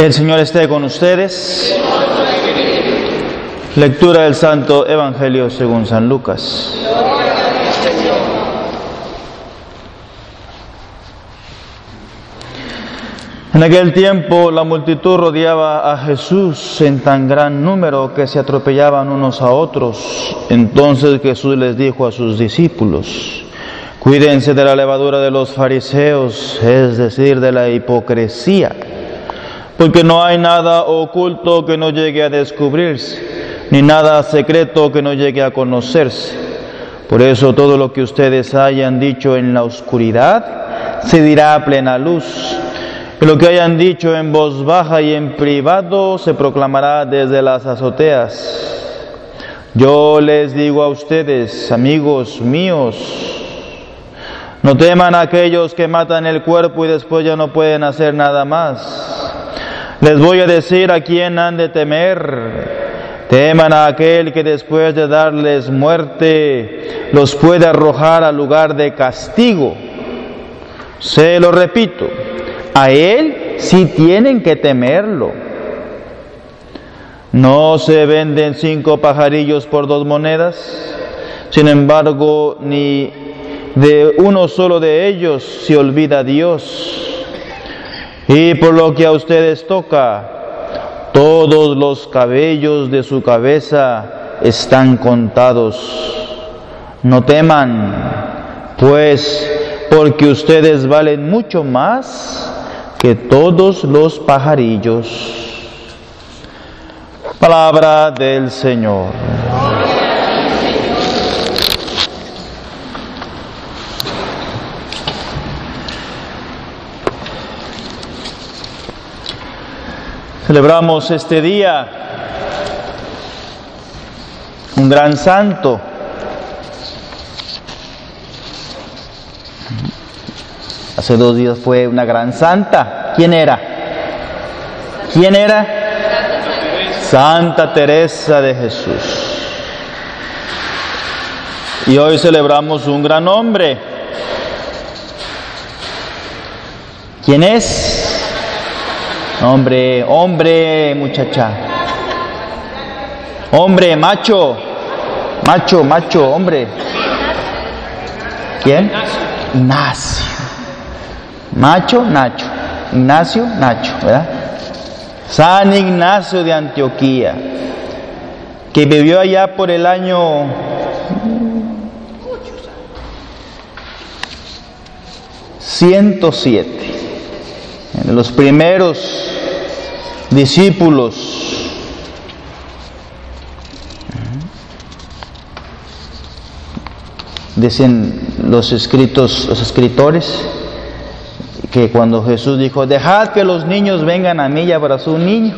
El Señor esté con ustedes. Lectura del Santo Evangelio según San Lucas. En aquel tiempo la multitud rodeaba a Jesús en tan gran número que se atropellaban unos a otros. Entonces Jesús les dijo a sus discípulos, cuídense de la levadura de los fariseos, es decir, de la hipocresía, porque no hay nada oculto que no llegue a descubrirse, ni nada secreto que no llegue a conocerse. Por eso todo lo que ustedes hayan dicho en la oscuridad se dirá a plena luz que lo que hayan dicho en voz baja y en privado se proclamará desde las azoteas. Yo les digo a ustedes, amigos míos, no teman aquellos que matan el cuerpo y después ya no pueden hacer nada más. Les voy a decir a quién han de temer. Teman a aquel que después de darles muerte los puede arrojar al lugar de castigo. Se lo repito, a Él sí tienen que temerlo. No se venden cinco pajarillos por dos monedas, sin embargo, ni de uno solo de ellos se olvida Dios. Y por lo que a ustedes toca, todos los cabellos de su cabeza están contados. No teman, pues, porque ustedes valen mucho más que todos los pajarillos. Palabra del Señor. Celebramos este día un gran santo Hace dos días fue una gran santa. ¿Quién era? ¿Quién era? Santa Teresa de Jesús. Y hoy celebramos un gran hombre. ¿Quién es? Hombre, hombre, muchacha. Hombre, macho. Macho, macho, hombre. ¿Quién? Ignacio. Macho, Nacho. Ignacio, Nacho, ¿verdad? San Ignacio de Antioquía, que vivió allá por el año ...107... de los primeros discípulos dicen los escritos los escritores que cuando Jesús dijo, dejad que los niños vengan a mí y abrazó un niño,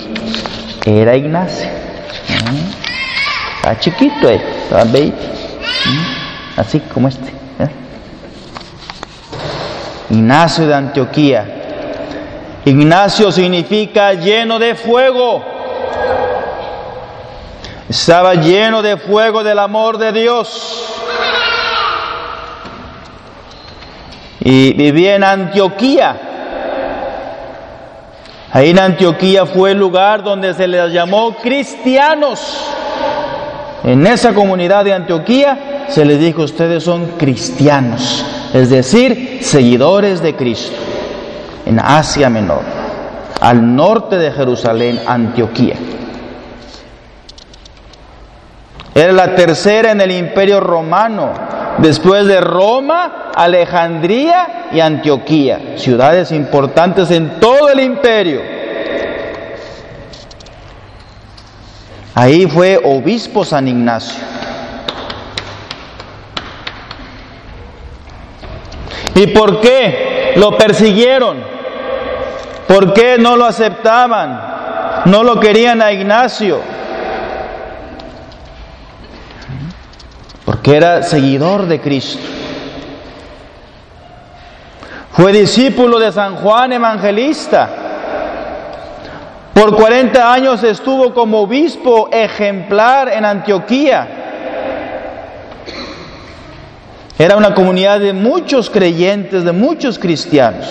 era Ignacio. Está chiquito, eh, está baby. Así como este. ¿eh? Ignacio de Antioquía. Ignacio significa lleno de fuego. Estaba lleno de fuego del amor de Dios. y vivía en Antioquía. Ahí en Antioquía fue el lugar donde se les llamó cristianos. En esa comunidad de Antioquía se les dijo, ustedes son cristianos, es decir, seguidores de Cristo, en Asia Menor, al norte de Jerusalén, Antioquía. Era la tercera en el imperio romano, después de Roma, Alejandría y Antioquía, ciudades importantes en todo el imperio. Ahí fue obispo San Ignacio. ¿Y por qué lo persiguieron? ¿Por qué no lo aceptaban? No lo querían a Ignacio. Porque era seguidor de Cristo. Fue discípulo de San Juan Evangelista. Por 40 años estuvo como obispo ejemplar en Antioquía. Era una comunidad de muchos creyentes, de muchos cristianos.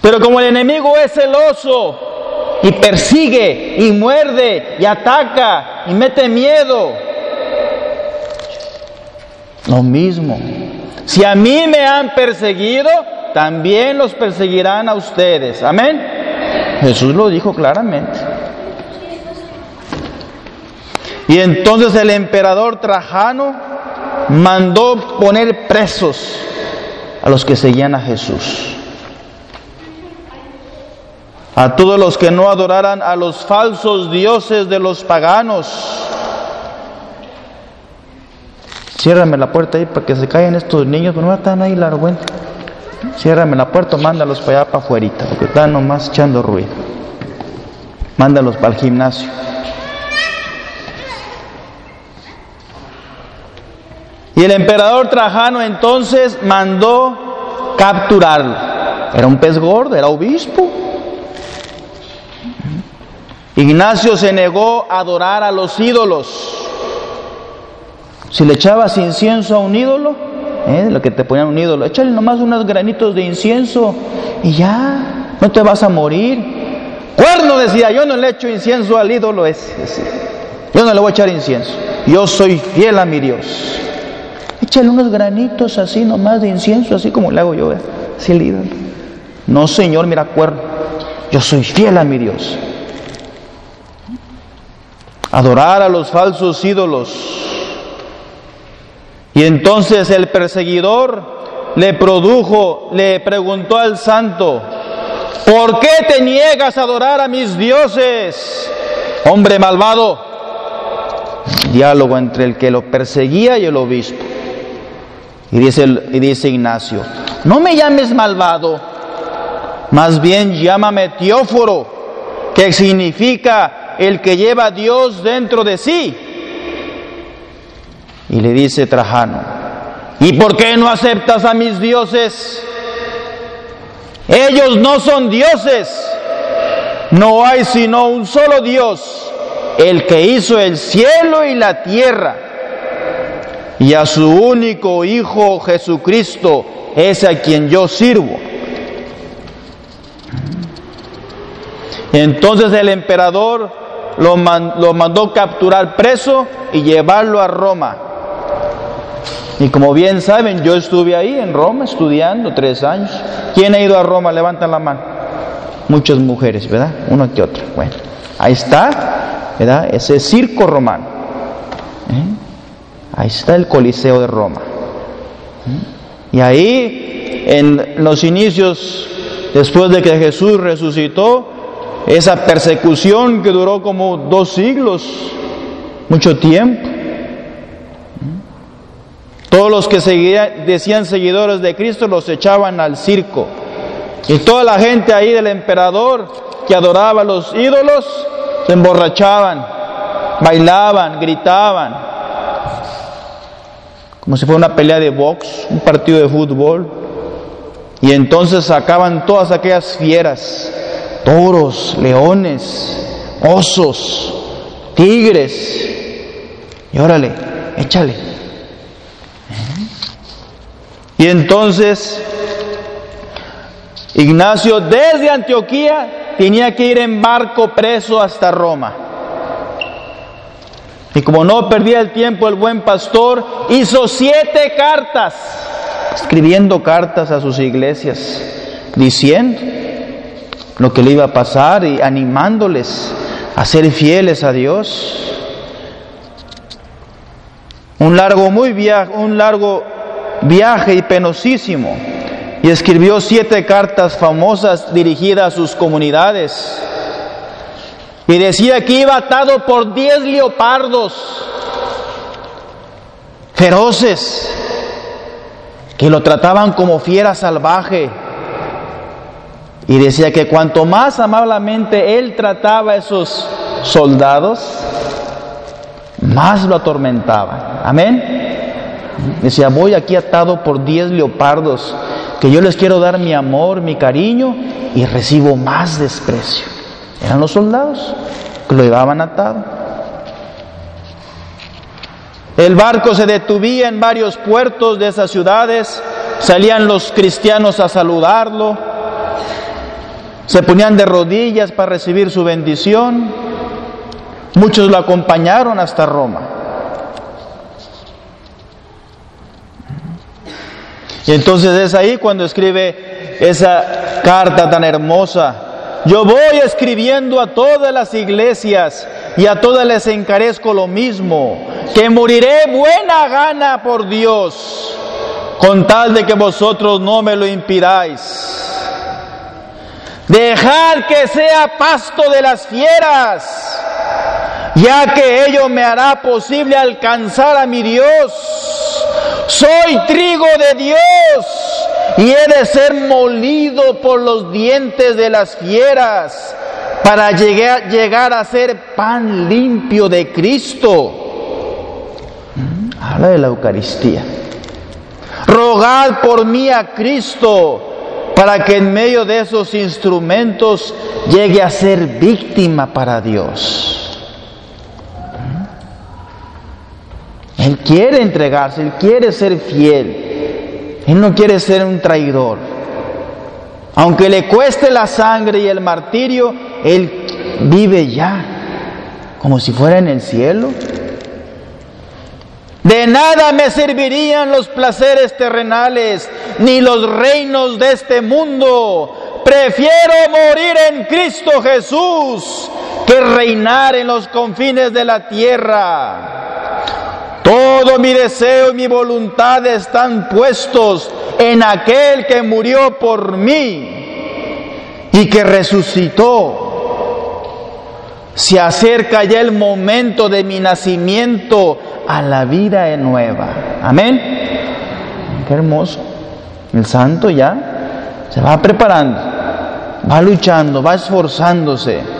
Pero como el enemigo es celoso y persigue y muerde y ataca y mete miedo, lo mismo. Si a mí me han perseguido, también los perseguirán a ustedes. Amén. Jesús lo dijo claramente. Y entonces el emperador Trajano mandó poner presos a los que seguían a Jesús. A todos los que no adoraran a los falsos dioses de los paganos. Ciérrame la puerta ahí para que se caigan estos niños, no están ahí la vergüenza. Ciérrame la puerta, mándalos para allá para afuera, porque están nomás echando ruido. Mándalos para el gimnasio. Y el emperador Trajano entonces mandó capturarlo. Era un pez gordo, era obispo. Ignacio se negó a adorar a los ídolos. Si le echabas incienso a un ídolo, ¿eh? lo que te ponían un ídolo, échale nomás unos granitos de incienso y ya, no te vas a morir. Cuerno decía, yo no le echo incienso al ídolo ese, yo no le voy a echar incienso, yo soy fiel a mi Dios. Échale unos granitos así nomás de incienso, así como le hago yo, ¿eh? así el ídolo. No, Señor, mira, cuerno, yo soy fiel a mi Dios. Adorar a los falsos ídolos y entonces el perseguidor le produjo, le preguntó al santo, ¿por qué te niegas a adorar a mis dioses? Hombre malvado. Diálogo entre el que lo perseguía y el obispo. Y dice, y dice Ignacio, no me llames malvado, más bien llámame Teóforo, que significa el que lleva a Dios dentro de sí. Y le dice Trajano, ¿y por qué no aceptas a mis dioses? Ellos no son dioses. No hay sino un solo Dios, el que hizo el cielo y la tierra. Y a su único Hijo Jesucristo es a quien yo sirvo. Entonces el emperador lo, mandó capturar preso y llevarlo a Roma. Y como bien saben, yo estuve ahí en Roma estudiando tres años. ¿Quién ha ido a Roma? Levantan la mano. Muchas mujeres, ¿verdad? Uno que otra. Bueno, ahí está, ¿verdad? Ese circo romano. ¿eh? Ahí está el Coliseo de Roma. ¿eh? Y ahí, en los inicios, después de que Jesús resucitó, esa persecución que duró como dos siglos, mucho tiempo. Todos los que decían seguidores de Cristo los echaban al circo. Y toda la gente ahí del emperador que adoraba a los ídolos se emborrachaban, bailaban, gritaban. Como si fuera una pelea de box, un partido de fútbol. Y entonces sacaban todas aquellas fieras, toros, leones, osos, tigres. Y órale, échale. Y entonces Ignacio desde Antioquía tenía que ir en barco preso hasta Roma. Y como no perdía el tiempo el buen pastor, hizo siete cartas, escribiendo cartas a sus iglesias, diciendo lo que le iba a pasar y animándoles a ser fieles a Dios. Un largo muy viaje, un largo viaje y penosísimo, y escribió siete cartas famosas dirigidas a sus comunidades. Y decía que iba atado por diez leopardos feroces, que lo trataban como fiera salvaje, Y decía que cuanto más amablemente él trataba a esos soldados, más lo atormentaba. Amén. Decía, voy aquí atado por diez leopardos, que yo les quiero dar mi amor, mi cariño, y recibo más desprecio. Eran los soldados que lo llevaban atado. El barco se detuvía en varios puertos de esas ciudades, salían los cristianos a saludarlo, se ponían de rodillas para recibir su bendición, muchos lo acompañaron hasta Roma. Y entonces es ahí cuando escribe esa carta tan hermosa yo voy escribiendo a todas las iglesias y a todas les encarezco lo mismo, que moriré buena gana por Dios, con tal de que vosotros no me lo impidáis. Dejar que sea pasto de las fieras, ya que ello me hará posible alcanzar a mi Dios. Soy trigo de Dios y he de ser molido por los dientes de las fieras para llegar, llegar a ser pan limpio de Cristo. Habla de la Eucaristía. Rogad por mí a Cristo para que en medio de esos instrumentos llegue a ser víctima para Dios. Él quiere entregarse, Él quiere ser fiel. Él no quiere ser un traidor. Aunque le cueste la sangre y el martirio, Él vive ya, como si fuera en el cielo. De nada me servirían los placeres terrenales, ni los reinos de este mundo. Prefiero morir en Cristo Jesús que reinar en los confines de la tierra. Todo mi deseo y mi voluntad están puestos en aquel que murió por mí y que resucitó. Se acerca ya el momento de mi nacimiento a la vida nueva. Amén. Qué hermoso. El santo ya se va preparando, va luchando, va esforzándose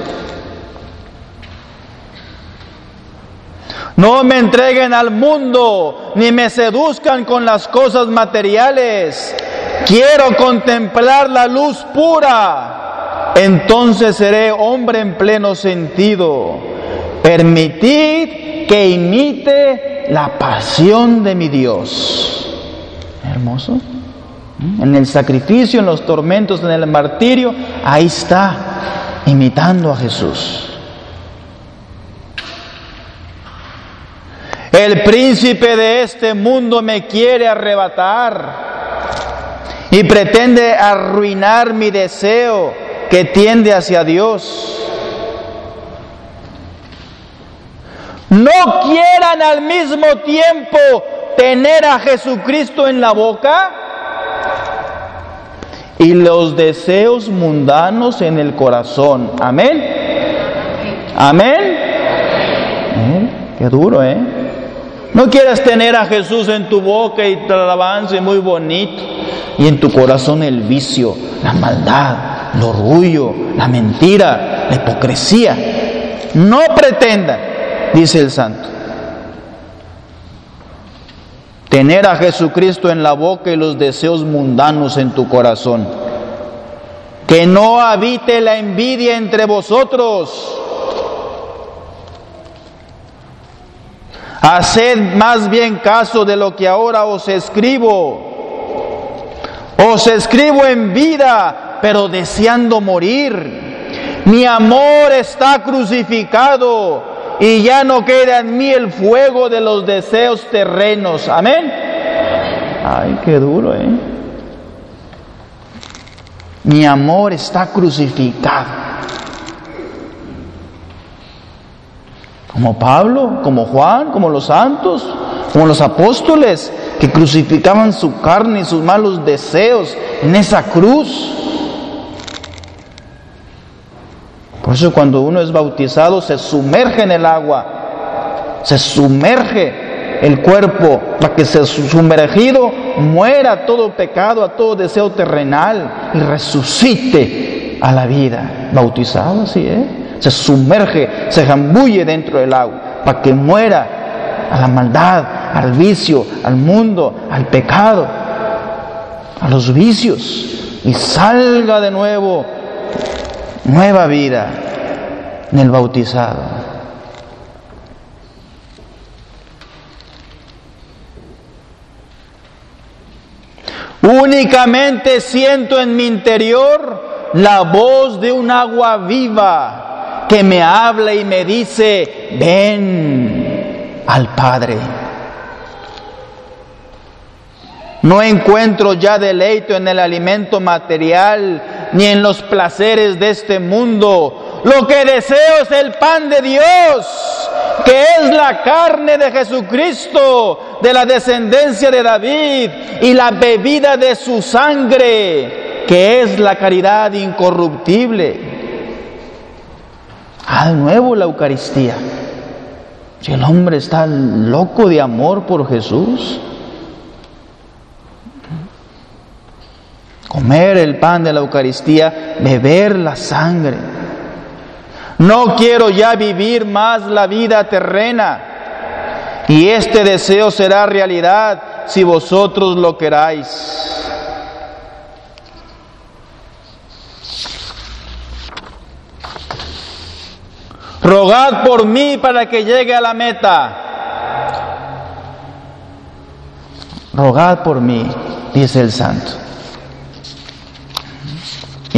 No me entreguen al mundo, ni me seduzcan con las cosas materiales. Quiero contemplar la luz pura. Entonces seré hombre en pleno sentido. Permitid que imite la pasión de mi Dios. Hermoso. En el sacrificio, en los tormentos, en el martirio, ahí está, imitando a Jesús. El príncipe de este mundo me quiere arrebatar y pretende arruinar mi deseo que tiende hacia Dios. No quieran al mismo tiempo tener a Jesucristo en la boca y los deseos mundanos en el corazón. Amén. Amén. ¿Eh? Qué duro, ¿eh? No quieras tener a Jesús en tu boca y te avance muy bonito y en tu corazón el vicio, la maldad, el orgullo, la mentira, la hipocresía. No pretendan, dice el santo, tener a Jesucristo en la boca y los deseos mundanos en tu corazón. Que no habite la envidia entre vosotros Haced más bien caso de lo que ahora os escribo. Os escribo en vida, pero deseando morir. Mi amor está crucificado y ya no queda en mí el fuego de los deseos terrenos. Amén. Ay, qué duro, ¿eh? Mi amor está crucificado. Como Pablo, como Juan, como los santos, como los apóstoles que crucificaban su carne y sus malos deseos en esa cruz. Por eso cuando uno es bautizado se sumerge en el agua, se sumerge el cuerpo para que se sumergido muera todo pecado, a todo deseo terrenal y resucite a la vida. Bautizado, así ¿eh? Se sumerge, se jambulle dentro del agua para que muera a la maldad, al vicio, al mundo, al pecado, a los vicios y salga de nuevo nueva vida en el bautizado. Únicamente siento en mi interior la voz de un agua viva que me habla y me dice, ven al Padre. No encuentro ya deleito en el alimento material ni en los placeres de este mundo. Lo que deseo es el pan de Dios, que es la carne de Jesucristo, de la descendencia de David, y la bebida de su sangre, que es la caridad incorruptible. Al nuevo la Eucaristía. Si el hombre está loco de amor por Jesús, comer el pan de la Eucaristía, beber la sangre. No quiero ya vivir más la vida terrena. Y este deseo será realidad si vosotros lo queráis. Rogad por mí para que llegue a la meta. Rogad por mí, dice el santo.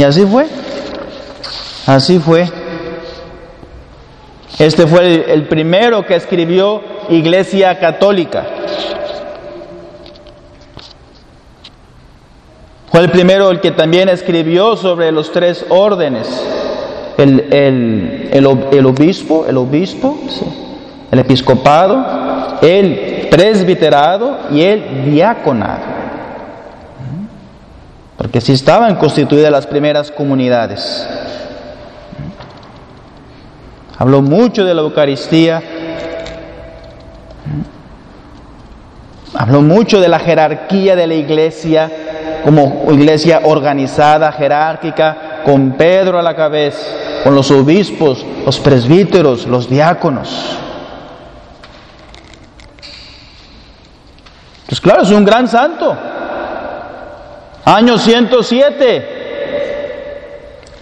Y así fue. Así fue. Este fue el, primero que escribió Iglesia Católica. Fue el primero el que también escribió sobre los tres órdenes. El, el, obispo, el obispo, el episcopado, el presbiterado y el diaconado porque si estaban constituidas las primeras comunidades. Habló mucho de la Eucaristía, habló mucho de la jerarquía de la iglesia como iglesia organizada, jerárquica, con Pedro a la cabeza, con los obispos, los presbíteros, los diáconos. Pues claro, es un gran santo. Año 107.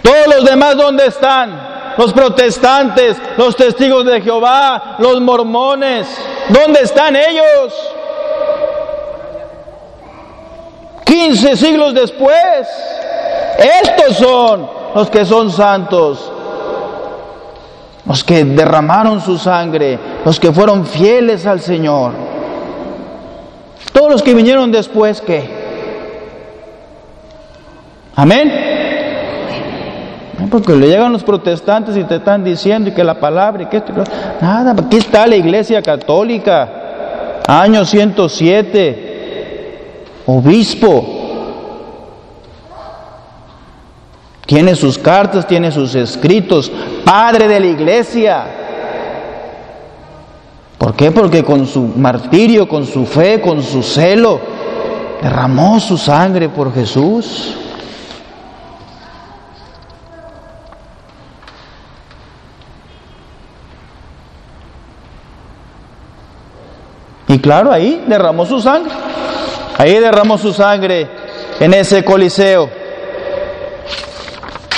Todos los demás, ¿dónde están? Los protestantes, los testigos de Jehová, los mormones, ¿dónde están ellos? 15 siglos después, estos son los que son santos, los que derramaron su sangre, los que fueron fieles al Señor. Todos los que vinieron después, ¿qué? Amén. Porque le llegan los protestantes y te están diciendo que la palabra y que esto, nada, aquí está la iglesia católica, año 107, obispo, tiene sus cartas, tiene sus escritos, padre de la iglesia. ¿Por qué? Porque con su martirio, con su fe, con su celo, derramó su sangre por Jesús. Y claro, ahí derramó su sangre. Ahí derramó su sangre en ese coliseo.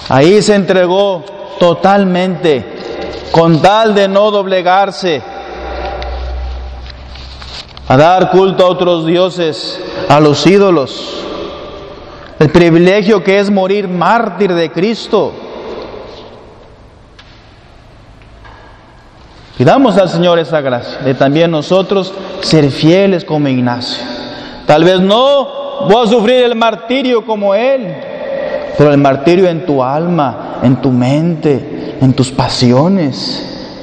Ahí se entregó totalmente con tal de no doblegarse a dar culto a otros dioses, a los ídolos. El privilegio que es morir mártir de Cristo. Pidamos al Señor esa gracia de también nosotros ser fieles como Ignacio. Tal vez no voy a sufrir el martirio como Él, pero el martirio en tu alma, en tu mente, en tus pasiones.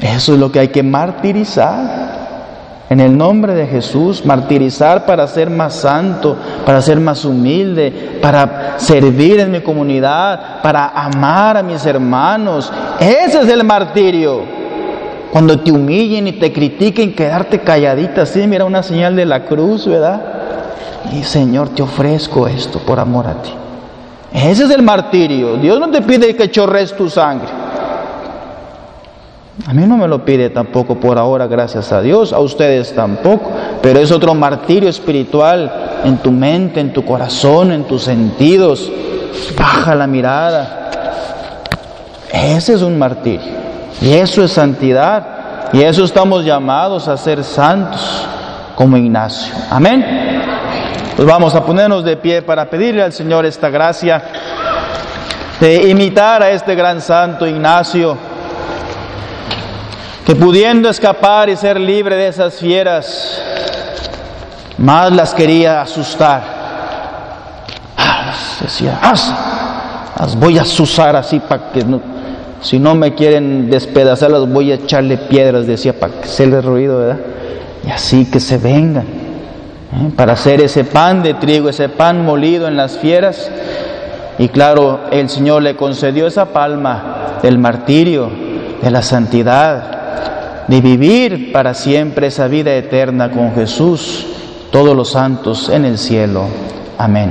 Eso es lo que hay que martirizar. En el nombre de Jesús, martirizar para ser más santo, para ser más humilde, para servir en mi comunidad, para amar a mis hermanos. Ese es el martirio. Cuando te humillen y te critiquen, quedarte calladita así, mira una señal de la cruz, ¿verdad? Y Señor, te ofrezco esto por amor a ti. Ese es el martirio. Dios no te pide que chorres tu sangre. A mí no me lo pide tampoco por ahora, gracias a Dios, a ustedes tampoco, pero es otro martirio espiritual en tu mente, en tu corazón, en tus sentidos. Baja la mirada. Ese es un martirio. Y eso es santidad. Y eso estamos llamados a ser santos como Ignacio. Amén. Pues vamos a ponernos de pie para pedirle al Señor esta gracia de imitar a este gran santo Ignacio, que pudiendo escapar y ser libre de esas fieras, más las quería asustar. Ah, decía, las voy a asusar así para que no, si no me quieren despedazar, las voy a echarle piedras, decía, para que se le ruido, ¿verdad? Y así que se vengan. ¿eh? para hacer ese pan de trigo, ese pan molido en las fieras. Y claro, el Señor le concedió esa palma del martirio, de la santidad, de vivir para siempre esa vida eterna con Jesús, todos los santos en el cielo. Amén.